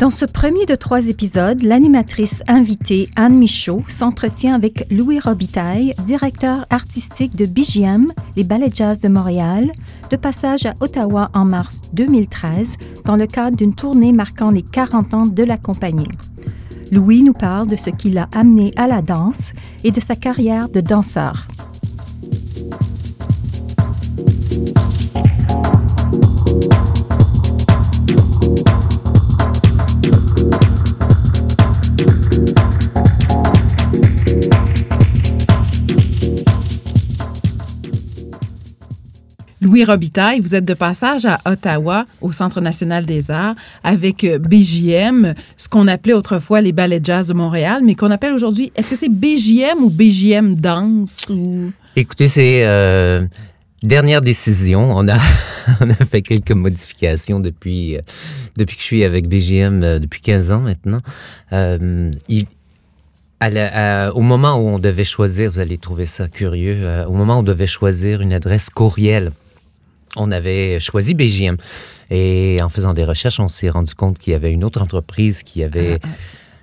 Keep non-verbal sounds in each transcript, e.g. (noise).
Dans ce premier de trois épisodes, l'animatrice invitée Anne Michaud s'entretient avec Louis Robitaille, directeur artistique de BGM, les Ballets Jazz de Montréal, de passage à Ottawa en mars 2013 dans le cadre d'une tournée marquant les 40 ans de la compagnie. Louis nous parle de ce qui l'a amené à la danse et de sa carrière de danseur. Louis Robitaille, vous êtes de passage à Ottawa, au Centre national des arts, avec euh, BJM, ce qu'on appelait autrefois les ballets jazz de Montréal, mais qu'on appelle aujourd'hui, est-ce que c'est BJM ou BJM Danse ou... Écoutez, c'est euh, dernière décision. (laughs) On a, fait quelques modifications depuis, euh, depuis que je suis avec BJM euh, depuis 15 ans maintenant. Euh, il, au moment où on devait choisir, vous allez trouver ça curieux, au moment où on devait choisir une adresse courriel, on avait choisi BGM. Et en faisant des recherches, on s'est rendu compte qu'il y avait une autre entreprise qui avait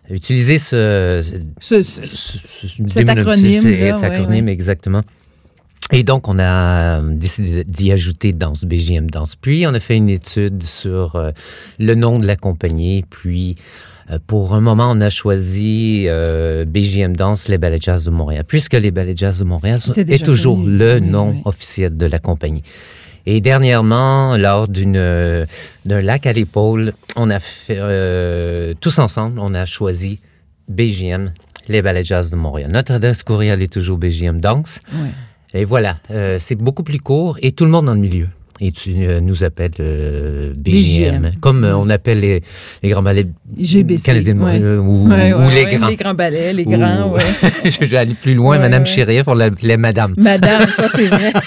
utilisé ce, Ce- ce- ce- ce- cet acronyme, là, cet acronyme, ouais. exactement. Et donc, on a euh, décidé d'y ajouter Danse, BGM Danse. Puis, on a fait une étude sur euh, le nom de la compagnie. Puis, euh, pour un moment, on a choisi euh, BGM Danse, les Ballets Jazz de Montréal, puisque les Ballets Jazz de Montréal est déjà toujours connu. le Oui, nom oui. officiel de la compagnie. Et dernièrement, lors d'une euh, d'un lac à l'épaule, on a fait euh, tous ensemble, on a choisi BGM, les Ballets Jazz de Montréal. Notre adresse courriel est toujours BGM Danse. Et voilà, euh, c'est beaucoup plus court et tout le monde dans le milieu. Et tu euh, nous appelles euh, BGM, BGM. comme euh, on appelle les, les grands ballets GBC, canadiens ouais. Montréal, ou, Ouais, ou les grands. Les grands ballets, les Ou- grands, ouais. (laughs) Je vais aller plus loin, Madame. Chérif, on l'appelait Madame. Madame, ça c'est vrai. (laughs)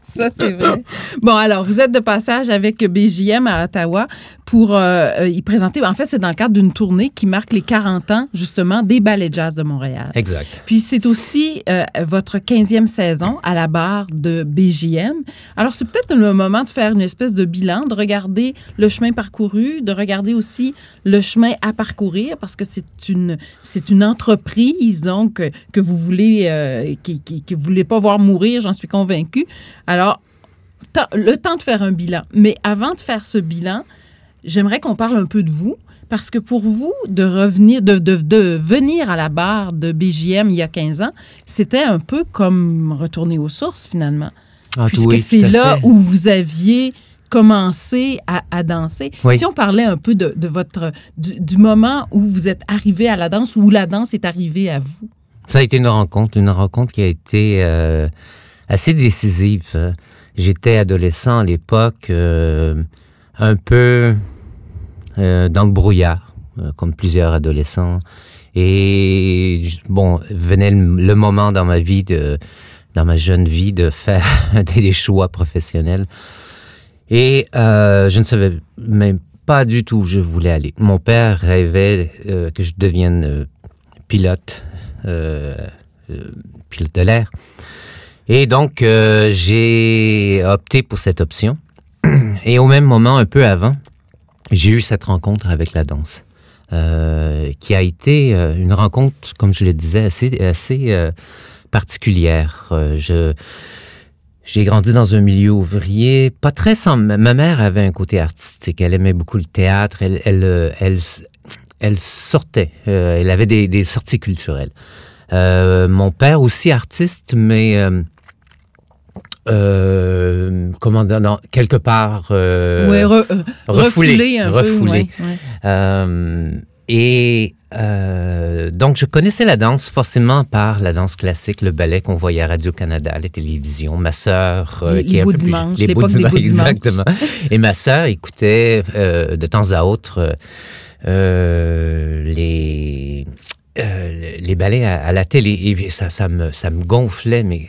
Ça c'est vrai. Bon, alors, vous êtes de passage avec BJM à Ottawa pour euh, euh, y présenter. En fait, c'est dans le cadre d'une tournée qui marque les 40 ans, justement, des ballets jazz de Montréal. Exact. Puis c'est aussi euh, votre 15e saison à la barre de BJM. Alors, c'est peut-être le moment de faire une espèce de bilan, de regarder le chemin parcouru, de regarder aussi le chemin à parcourir, parce que c'est une, c'est une entreprise, donc, euh, que vous voulez, euh, qui, qui, que vous voulez pas voir mourir, j'en suis convaincue. Alors, le temps de faire un bilan. Mais avant de faire ce bilan, j'aimerais qu'on parle un peu de vous. Parce que pour vous, de revenir, de, de, de venir à la barre de BJM il y a 15 ans, c'était un peu comme retourner aux sources finalement. Ah, Puisque oui, c'est là fait. où vous aviez commencé à, à danser. Oui. Si on parlait un peu de, de votre du, du moment où vous êtes arrivé à la danse, où la danse est arrivée à vous? Ça a été une rencontre, une rencontre qui a été euh, assez décisive. J'étais adolescent à l'époque, euh, un peu euh, dans le brouillard, euh, comme plusieurs adolescents. Et bon, venait le, moment dans ma vie, de, dans ma jeune vie, de faire (laughs) des, choix professionnels. Et euh, je ne savais même pas du tout où je voulais aller. Mon père rêvait que je devienne pilote pilote de l'air. Et donc, j'ai opté pour cette option. Et au même moment, un peu avant, j'ai eu cette rencontre avec la danse, euh, qui a été euh, une rencontre, comme je le disais, assez, assez euh, particulière. Je, j'ai grandi dans un milieu ouvrier, pas très sans. Ma mère avait un côté artistique. Elle aimait beaucoup le théâtre. Elle, elle, elle, sortait. Elle avait des, sorties culturelles. Mon père aussi artiste, mais euh, comment dire, non, quelque part euh, ouais, re- euh, refoulé, refoulé un refoulé. peu. ouais, ouais. Et donc, je connaissais la danse forcément par la danse classique, le ballet qu'on voyait à Radio-Canada, à la télévision. Ma sœur... les, qui les beaux dimanches, l'époque des beaux Exactement. Et ma sœur écoutait de temps à autre les, les ballets à, à, la télé. Et ça, ça, me, ça me gonflait, mais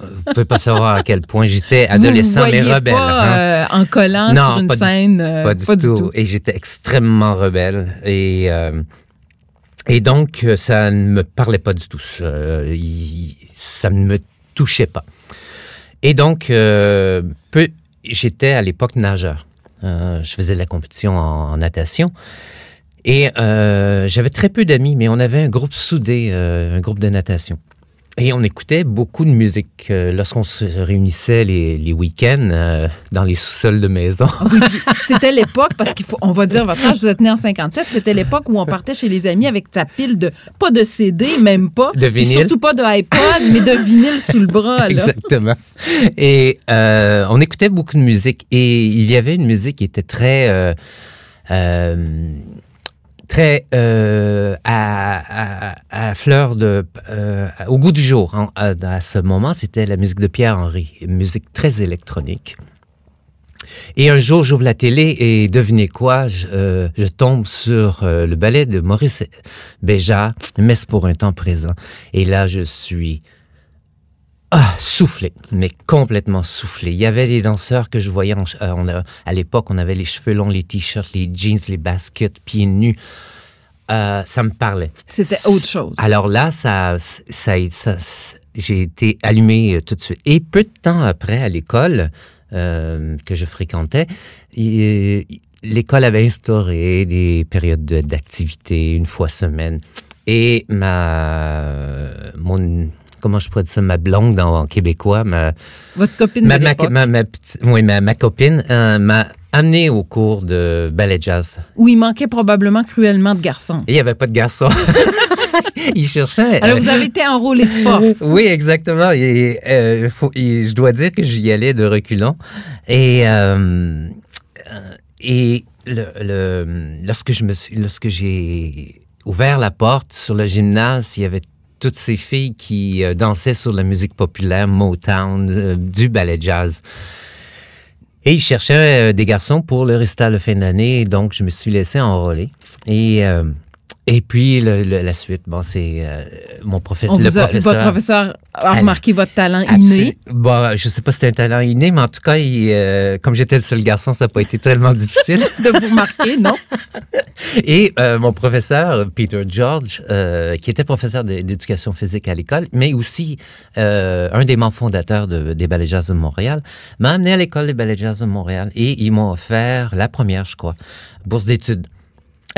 vous pouvez pas savoir à quel point j'étais adolescent vous mais rebelle. Pas, hein? en collant non, sur une pas scène. Du, pas, du, pas tout. du, tout. Et j'étais extrêmement rebelle. Et, euh, et donc, ça ne me parlait pas du tout. Ça, il, ça ne me touchait pas. Et donc, euh, peu, j'étais à l'époque nageur. Euh, je faisais de la compétition en, en natation. Et j'avais très peu d'amis, mais on avait un groupe soudé, un groupe de natation. Et on écoutait beaucoup de musique euh, lorsqu'on se réunissait les, les week-ends euh, dans les sous-sols de maison. (laughs) c'était l'époque, parce qu'il faut, on va dire votre âge, vous êtes né en 57, c'était l'époque où on partait chez les amis avec sa pile de, pas de CD, même pas. De vinyle. Surtout pas de iPod, mais de vinyle sous le bras. Là. Exactement. Et euh, on écoutait beaucoup de musique. Et il y avait une musique qui était très très euh, à, à, à, fleur de euh, au goût du jour hein, à, ce moment c'était la musique de Pierre Henry musique très électronique. Et un jour j'ouvre la télé et devinez quoi je, euh, je tombe sur euh, le ballet de Maurice Béjart Messe pour un temps présent. Et là je suis ah, soufflé, mais complètement soufflé. Il y avait les danseurs que je voyais en, euh, on a, à l'époque, on avait les cheveux longs, les t-shirts, les jeans, les baskets, pieds nus. Euh, ça me parlait. C'était autre chose. Alors là, ça, ça, ça j'ai été allumé euh, tout de suite. Et peu de temps après, à l'école euh, que je fréquentais, l'école avait instauré des périodes d'activité une fois semaine. Et ma, mon, comment je pourrais dire ça, ma blonde en québécois, ma... Votre copine ma, de ma, ma, ma, oui, ma, ma copine euh, m'a amené au cours de ballet jazz. Où il manquait probablement cruellement de garçons. Il n'y avait pas de garçons. (laughs) il cherchait. Alors, vous avez été enrôlé de force. Oui, exactement. Et, euh, faut, et je dois dire que j'y allais de reculons. Et, euh, et le, le, lorsque je me suis, lorsque j'ai ouvert la porte sur le gymnase, il y avait toutes ces filles qui euh, dansaient sur la musique populaire, Motown, euh, du ballet jazz. Et ils cherchaient euh, des garçons pour le récital fin d'année, donc je me suis laissé enrôler. Et, et puis le, le, la suite, bon, c'est euh, mon professeur. On vous a, professeur, votre professeur a remarqué votre talent inné? Bon, je sais pas si c'était un talent inné, mais en tout cas, il, euh, comme j'étais le seul garçon, ça n'a pas été tellement (laughs) difficile. de vous remarquer, non? (laughs) Et euh, mon professeur, Peter George, qui était professeur d'éducation physique à l'école, mais aussi un des membres fondateurs de, des Ballets Jazz de Montréal, m'a amené à l'école des Ballets Jazz de Montréal et ils m'ont offert la première, je crois, bourse d'études.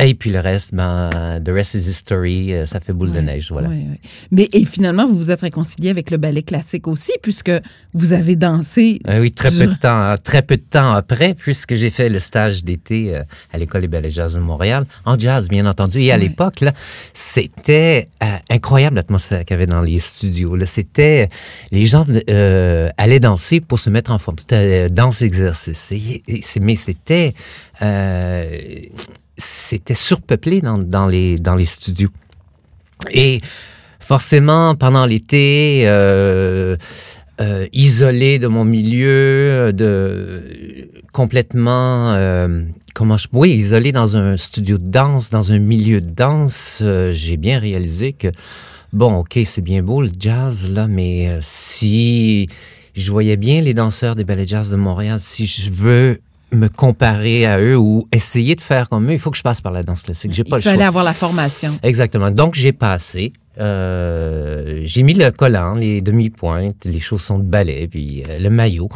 Et puis le reste, ben, the rest is history, euh, ça fait boule de neige, voilà. Oui, oui. Mais et finalement, vous vous êtes réconcilié avec le ballet classique aussi, puisque vous avez dansé. Euh, oui, très peu de temps, très peu de temps après, puisque j'ai fait le stage d'été euh, à l'école des ballets jazz de Montréal, en jazz, bien entendu. Et à l'époque, là, c'était euh, incroyable l'atmosphère qu'il y avait dans les studios. Là, c'était les gens euh, allaient danser pour se mettre en forme. C'était danse exercice. Et, et, mais c'était c'était surpeuplé dans, dans, les, dans les studios. Et forcément, pendant l'été, euh, euh, isolé de mon milieu, de complètement, euh, comment je, oui, isolé dans un studio de danse, dans un milieu de danse, j'ai bien réalisé que bon, ok, c'est bien beau le jazz là, mais si je voyais bien les danseurs des ballets jazz de Montréal, si je veux me comparer à eux ou essayer de faire comme eux, il faut que je passe par la danse classique. J'ai pas il le fallait avoir la formation. Exactement. Donc, j'ai passé. Euh, j'ai mis le collant, les demi-pointes, les chaussons de ballet, puis euh, le maillot.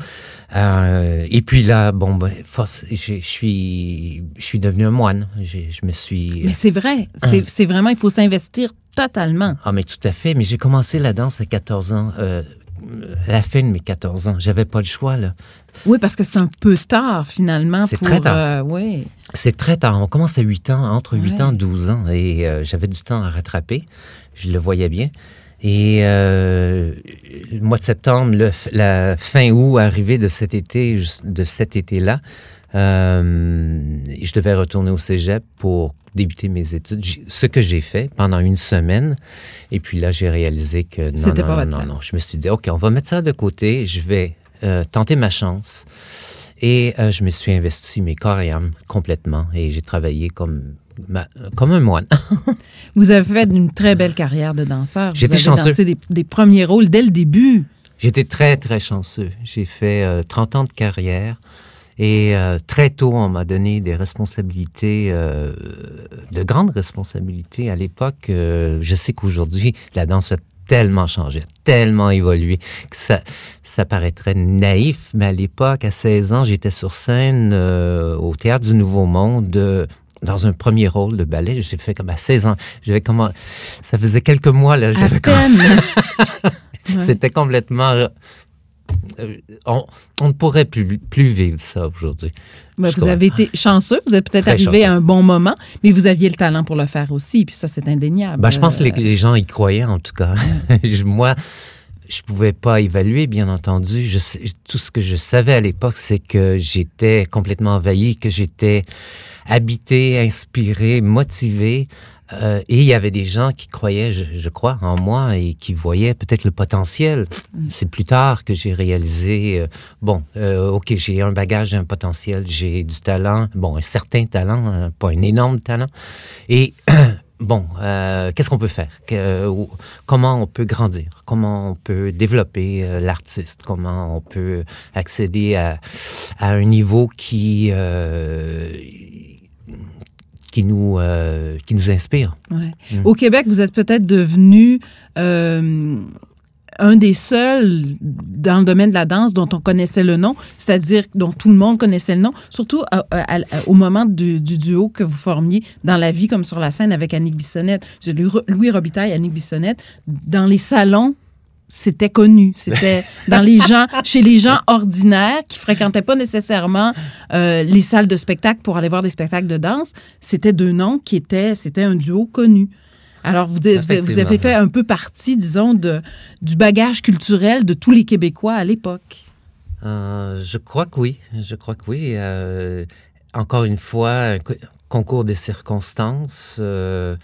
Euh, et puis là, bon, ben, force, je suis, je suis devenu un moine. Je me suis. Mais c'est vrai. C'est vraiment, il faut s'investir totalement. Ah, mais tout à fait. Mais j'ai commencé la danse à 14 ans. Euh, la fin de mes 14 ans. J'avais pas le choix, là. Oui, parce que c'est un peu tard, finalement. C'est très tard. Euh, oui. C'est très tard. On commence à 8 ans, entre 8 ouais. ans et 12 ans. Et euh, j'avais du temps à rattraper. Je le voyais bien. Et euh, le mois de septembre, le, la fin août, arrivé de cet été, de cet été-là, Euh, je devais retourner au cégep pour débuter mes études, ce que j'ai fait pendant une semaine. Et puis là, j'ai réalisé que non, non, pas non, non, Je me suis dit, OK, on va mettre ça de côté. Je vais euh, tenter ma chance. Et euh, je me suis investi mes corps et âme complètement. Et j'ai travaillé comme comme un moine. (laughs) vous avez fait une très belle carrière de danseur. J'étais chanceux. dansé des, des, premiers rôles dès le début. J'étais très, très chanceux. J'ai fait 30 ans de carrière. Et euh, très tôt, on m'a donné des responsabilités, euh, de grandes responsabilités. À l'époque, euh, je sais qu'aujourd'hui, la danse a tellement changé, tellement évolué, que ça, ça paraîtrait naïf, mais à l'époque, à 16 ans, j'étais sur scène au Théâtre du Nouveau Monde dans un premier rôle de ballet. Je l'ai fait comme à 16 ans. J'avais comment Ça faisait quelques mois, là. À peine. (laughs) C'était complètement euh, on, ne pourrait plus, plus vivre ça aujourd'hui. vous avez été chanceux, vous êtes peut-être arrivé à un bon moment, mais vous aviez le talent pour le faire aussi, puis ça, c'est indéniable. Ben, je pense que les, gens y croyaient, en tout cas. (laughs) Moi, je ne pouvais pas évaluer, bien entendu. Je, tout ce que je savais à l'époque, c'est que j'étais complètement envahi, que j'étais habité, inspiré, motivé euh, et il y avait des gens qui croyaient, je, crois, en moi et qui voyaient peut-être le potentiel. Mm. C'est plus tard que j'ai réalisé, euh, bon, euh, OK, j'ai un bagage, un potentiel, j'ai du talent, bon, un certain talent, hein, pas un énorme talent. Et (clears throat) bon, qu'est-ce qu'on peut faire? comment on peut grandir? Comment on peut développer l'artiste? Comment on peut accéder à, à un niveau qui qui nous, euh, qui nous inspire. Ouais. Mm. Au Québec, vous êtes peut-être devenu euh, un des seuls dans le domaine de la danse dont on connaissait le nom, c'est-à-dire dont tout le monde connaissait le nom, surtout au moment du, duo que vous formiez dans la vie comme sur la scène avec Annick Bissonnette. Louis Robitaille, Annick Bissonnette, dans les salons c'était connu. C'était dans les gens, chez les gens ordinaires qui fréquentaient pas nécessairement euh, les salles de spectacle pour aller voir des spectacles de danse. C'était deux noms qui étaient, c'était un duo connu. Alors, vous, vous, avez fait un peu partie, disons, de, du bagage culturel de tous les Québécois à l'époque. Euh, je crois que oui. Je crois que oui. Euh, encore une fois, un concours de circonstances. Je,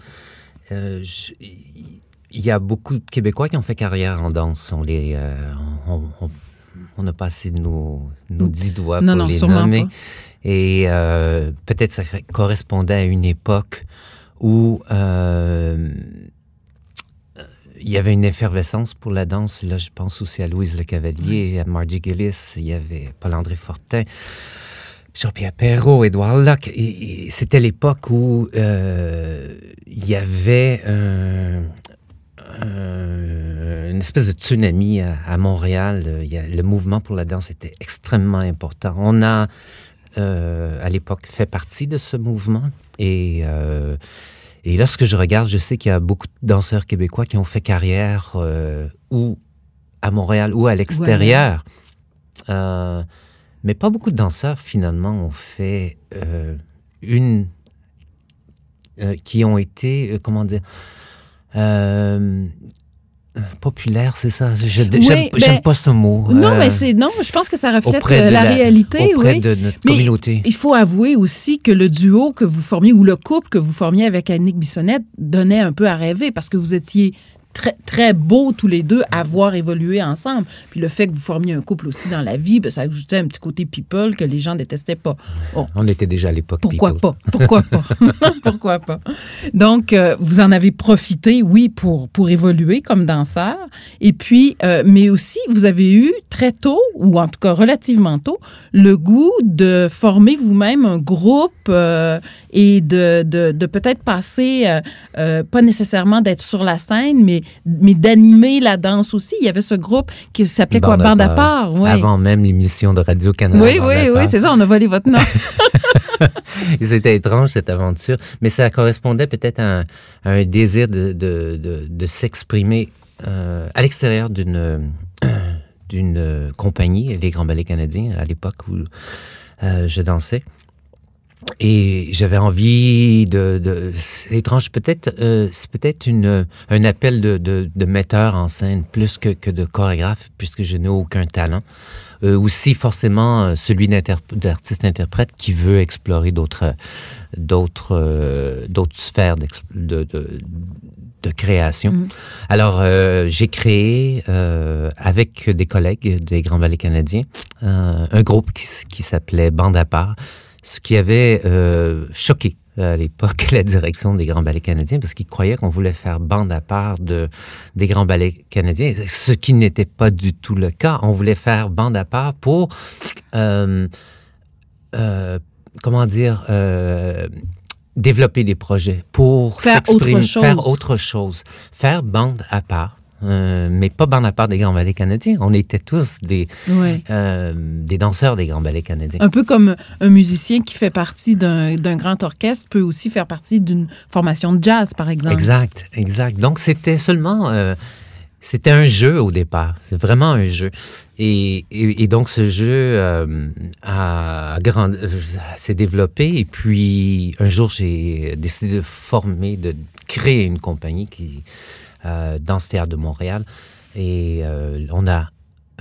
il y a beaucoup de Québécois qui ont fait carrière en danse. On les, euh, on, a passé nos, nos dix doigts pour les nommer. Et euh, peut-être ça correspondait à une époque où euh, il y avait une effervescence pour la danse. Là, je pense aussi à Louise Le Cavalier, à Margie Gillis, il y avait Paul-André Fortin. Jean-Pierre Perrault, Édouard Locke. C'était l'époque où il y avait un, euh, une espèce de tsunami à, Montréal. Euh, il y a, le mouvement pour la danse était extrêmement important. On a, euh, à l'époque, fait partie de ce mouvement. Et, et lorsque je regarde, je sais qu'il y a beaucoup de danseurs québécois qui ont fait carrière ou à Montréal ou à l'extérieur. mais pas beaucoup de danseurs, finalement, ont fait une... qui ont été, comment dire populaire, c'est ça? J'aime ben, pas ce mot. Non, mais euh, c'est non. Je pense que ça reflète euh, la, réalité, auprès de notre mais communauté. Il faut avouer aussi que le duo que vous formiez ou le couple que vous formiez avec Annick Bissonnette donnait un peu à rêver parce que vous étiez très, très beau tous les deux à voir évoluer ensemble. Puis le fait que vous formiez un couple aussi dans la vie, ben, ça ajoutait un petit côté people que les gens détestaient pas. On était déjà à l'époque Pourquoi pas? Pourquoi pas? (laughs) (laughs) Pourquoi pas? Donc, euh, vous en avez profité, oui, pour, pour évoluer comme danseur. Et puis, euh, mais aussi, vous avez eu très tôt, ou en tout cas relativement tôt, le goût de former vous-même un groupe euh, et de, de, de peut-être passer, pas nécessairement d'être sur la scène, mais mais, d'animer la danse aussi. Il y avait ce groupe qui s'appelait quoi? Bande à part. Avant même l'émission de Radio-Canada. Oui, oui, oui, c'est ça. On a volé votre nom. (laughs) C'était étrange, cette aventure. Mais ça correspondait peut-être à, un désir de, de, de, s'exprimer euh, à l'extérieur d'une d'une compagnie, les Grands Ballets Canadiens, à l'époque où euh, je dansais. Et j'avais envie de, de c'est étrange, peut-être, euh, c'est peut-être une, un appel de, de, de, metteur en scène plus que, que de chorégraphe, puisque je n'ai aucun talent. Euh, aussi forcément euh, celui d'artiste-interprète qui veut explorer d'autres, d'autres, euh, d'autres sphères de, de, création. Mm. Alors, euh, j'ai créé avec des collègues des Grands Ballets canadiens un groupe qui, qui s'appelait Bande à part ce qui avait euh, choqué à l'époque (laughs) la direction des grands ballets canadiens parce qu'ils croyaient qu'on voulait faire bande à part de, des grands ballets canadiens, ce qui n'était pas du tout le cas. On voulait faire bande à part pour, euh, euh, comment dire, euh, développer des projets, pour faire autre, faire autre chose, faire bande à part. Euh, mais pas part des grands ballets canadiens. On était tous des, euh, des danseurs des grands ballets canadiens. Un peu comme un musicien qui fait partie d'un grand orchestre peut aussi faire partie d'une formation de jazz, par exemple. Exact, exact. Donc, c'était seulement... Euh, c'était un jeu au départ. C'est vraiment un jeu. Et, et, donc, ce jeu a, grand, s'est développé. Et puis, un jour, j'ai décidé de former, de créer une compagnie qui dans ce théâtre de Montréal. Et euh, on a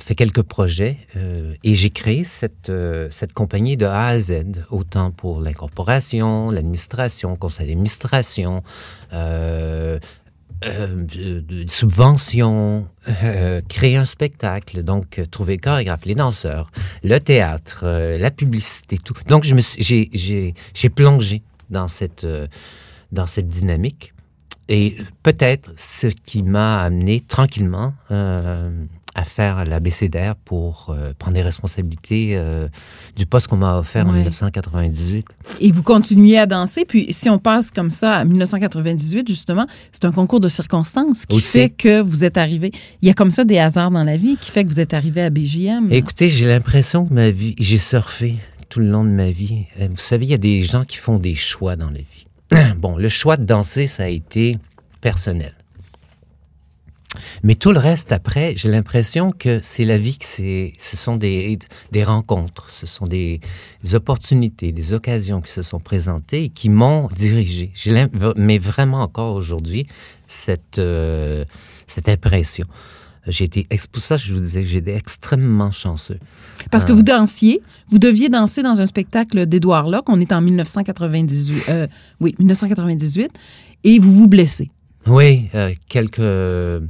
fait quelques projets euh, et j'ai créé cette, cette compagnie de A à Z, autant pour l'incorporation, l'administration, conseil d'administration, euh, subventions, créer un spectacle, donc trouver le chorégraphe, les danseurs, le théâtre, la publicité, tout. Donc j'ai plongé dans cette, dans cette dynamique. Et peut-être ce qui m'a amené tranquillement euh, à faire l'ABCDR pour euh, prendre les responsabilités euh, du poste qu'on m'a offert en 1998. Et vous continuez à danser. Puis si on passe comme ça à 1998, justement, c'est un concours de circonstances qui fait que vous êtes arrivé. Il y a comme ça des hasards dans la vie qui fait que vous êtes arrivé à BJM. Écoutez, j'ai l'impression que ma vie, j'ai surfé tout le long de ma vie. Vous savez, il y a des gens qui font des choix dans la vie. (clears throat) bon, le choix de danser, ça a été personnel. Mais tout le reste après, j'ai l'impression que c'est la vie, que c'est, ce sont des, des rencontres, ce sont des, opportunités, des occasions qui se sont présentées et qui m'ont dirigé. J'ai mais vraiment encore aujourd'hui cette, euh, cette impression. J'ai été, pour ça, je vous disais que j'étais extrêmement chanceux. Parce que vous dansiez, vous deviez danser dans un spectacle d'Édouard Locke, on est en 1998, euh, oui, 1998, et vous vous blessez. Oui, euh, quelques...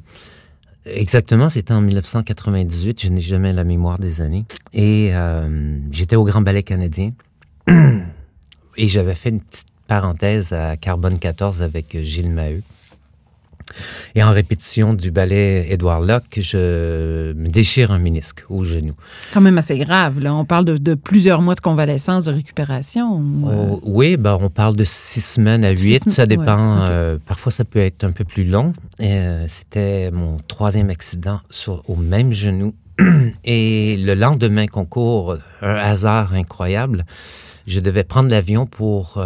Exactement, c'était en 1998, je n'ai jamais la mémoire des années. Et euh, j'étais au Grand Ballet canadien. (clears throat) et j'avais fait une petite parenthèse à Carbone 14 avec Gilles Maheu. Et en répétition du ballet Édouard Locke, je me déchire un ménisque au genou. Quand même assez grave. Là. On parle de, plusieurs mois de convalescence, de récupération. Euh? Oh, oui, ben, on parle de six semaines à huit. ça dépend. Euh, parfois, ça peut être un peu plus long. Euh, c'était mon troisième accident sur, au même genou. (clears throat) Et le lendemain concours, un hasard incroyable, je devais prendre l'avion pour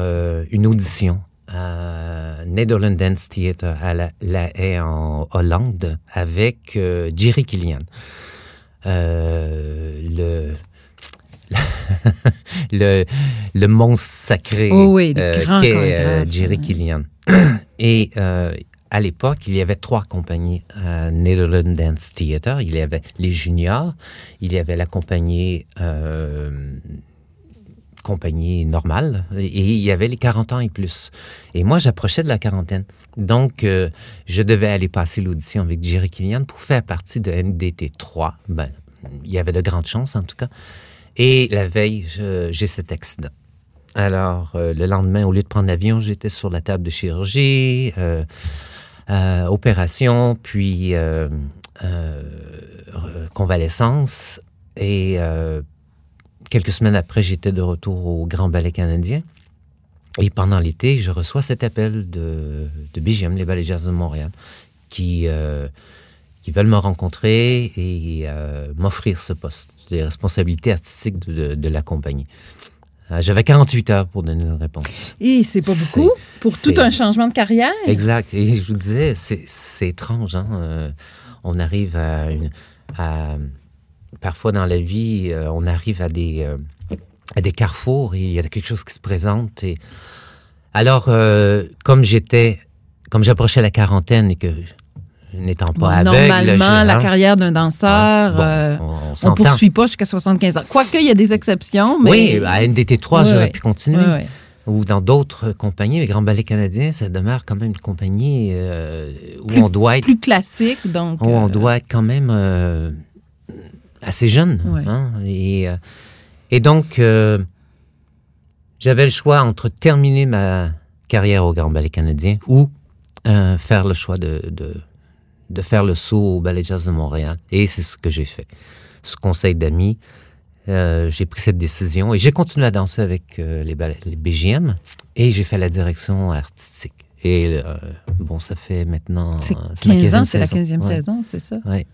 une audition à Netherlands Dance Theatre à La, Haye en Hollande avec euh, Jerry Killian. Euh, le, (laughs) le, le monstre sacré oh oui, euh, est Jerry Killian. (clears throat) Et à l'époque, il y avait trois compagnies à Netherlands Dance Theatre. Il y avait les juniors, il y avait la compagnie compagnie normale et il y avait les 40 ans et plus. Et moi, j'approchais de la quarantaine. Donc, euh, je devais aller passer l'audition avec Jerry Killian pour faire partie de NDT 3. Ben, il y avait de grandes chances, en tout cas. Et la veille, j'ai cet accident. Alors, euh, le lendemain, au lieu de prendre l'avion, j'étais sur la table de chirurgie, euh, opération, puis convalescence. Et quelques semaines après, j'étais de retour au Grand Ballet canadien. Et pendant l'été, je reçois cet appel de, de BGM, les Ballets Jazz de Montréal, qui, euh, qui veulent me rencontrer et euh, m'offrir ce poste de responsabilité artistique de, la compagnie. Euh, j'avais 48 heures pour donner une réponse. Et c'est pas beaucoup pour tout un changement de carrière. Exact. Et je vous disais, c'est étrange. Hein? on arrive à, une, à parfois dans la vie, euh, on arrive à des, euh, à des carrefours et il y a quelque chose qui se présente. Et alors, euh, comme j'étais, comme j'approchais la quarantaine et que n'étant pas Bon, aveugle, normalement, je- la carrière d'un danseur, ah, bon, on, s'entend. poursuit pas jusqu'à 75 ans. Quoique, il y a des exceptions, mais... Oui, à NDT3, Oui, j'aurais oui. pu continuer. Oui. Ou dans d'autres compagnies, les Grands Ballets canadiens, ça demeure quand même une compagnie euh, où Plus- on doit être Plus classique, donc... où on doit être quand même euh, assez jeune. Ouais. hein. Et, euh, et donc, euh, j'avais le choix entre terminer ma carrière au Grand Ballet canadien ou euh, faire le choix de, de, de faire le saut au Ballet Jazz de Montréal. Et c'est ce que j'ai fait. Sous conseil d'amis, euh, j'ai pris cette décision et j'ai continué à danser avec les, ballets, les BGM et j'ai fait la direction artistique. Et euh, bon, ça fait maintenant. C'est euh, ma 15 ans, 15e c'est la saison. 15e Ouais. saison, c'est ça? Ouais.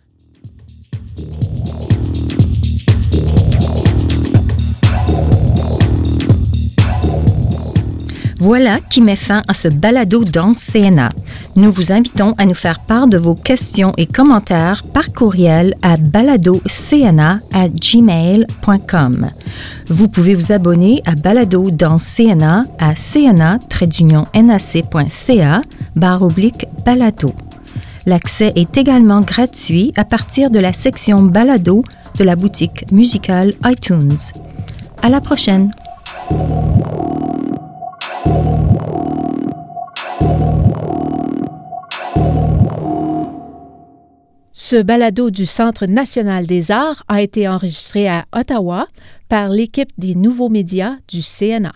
Voilà qui met fin à ce balado dans CNA. Nous vous invitons à nous faire part de vos questions et commentaires par courriel à baladocna@gmail.com. Vous pouvez vous abonner à Balado dans CNA à cna-nac.ca barre oblique balado. L'accès est également gratuit à partir de la section balado de la boutique musicale iTunes. À la prochaine! Ce balado du Centre national des arts a été enregistré à Ottawa par l'équipe des nouveaux médias du CNA.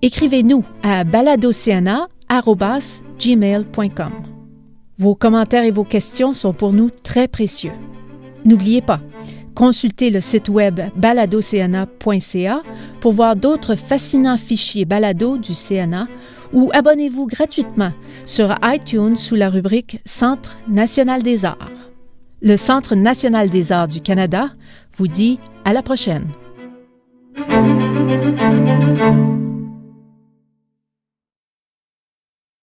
Écrivez-nous à baladocna@gmail.com. Vos commentaires et vos questions sont pour nous très précieux. N'oubliez pas, consultez le site web baladocna.ca pour voir d'autres fascinants fichiers balado du CNA ou abonnez-vous gratuitement sur iTunes sous la rubrique Centre national des arts. Le Centre national des arts du Canada vous dit à la prochaine.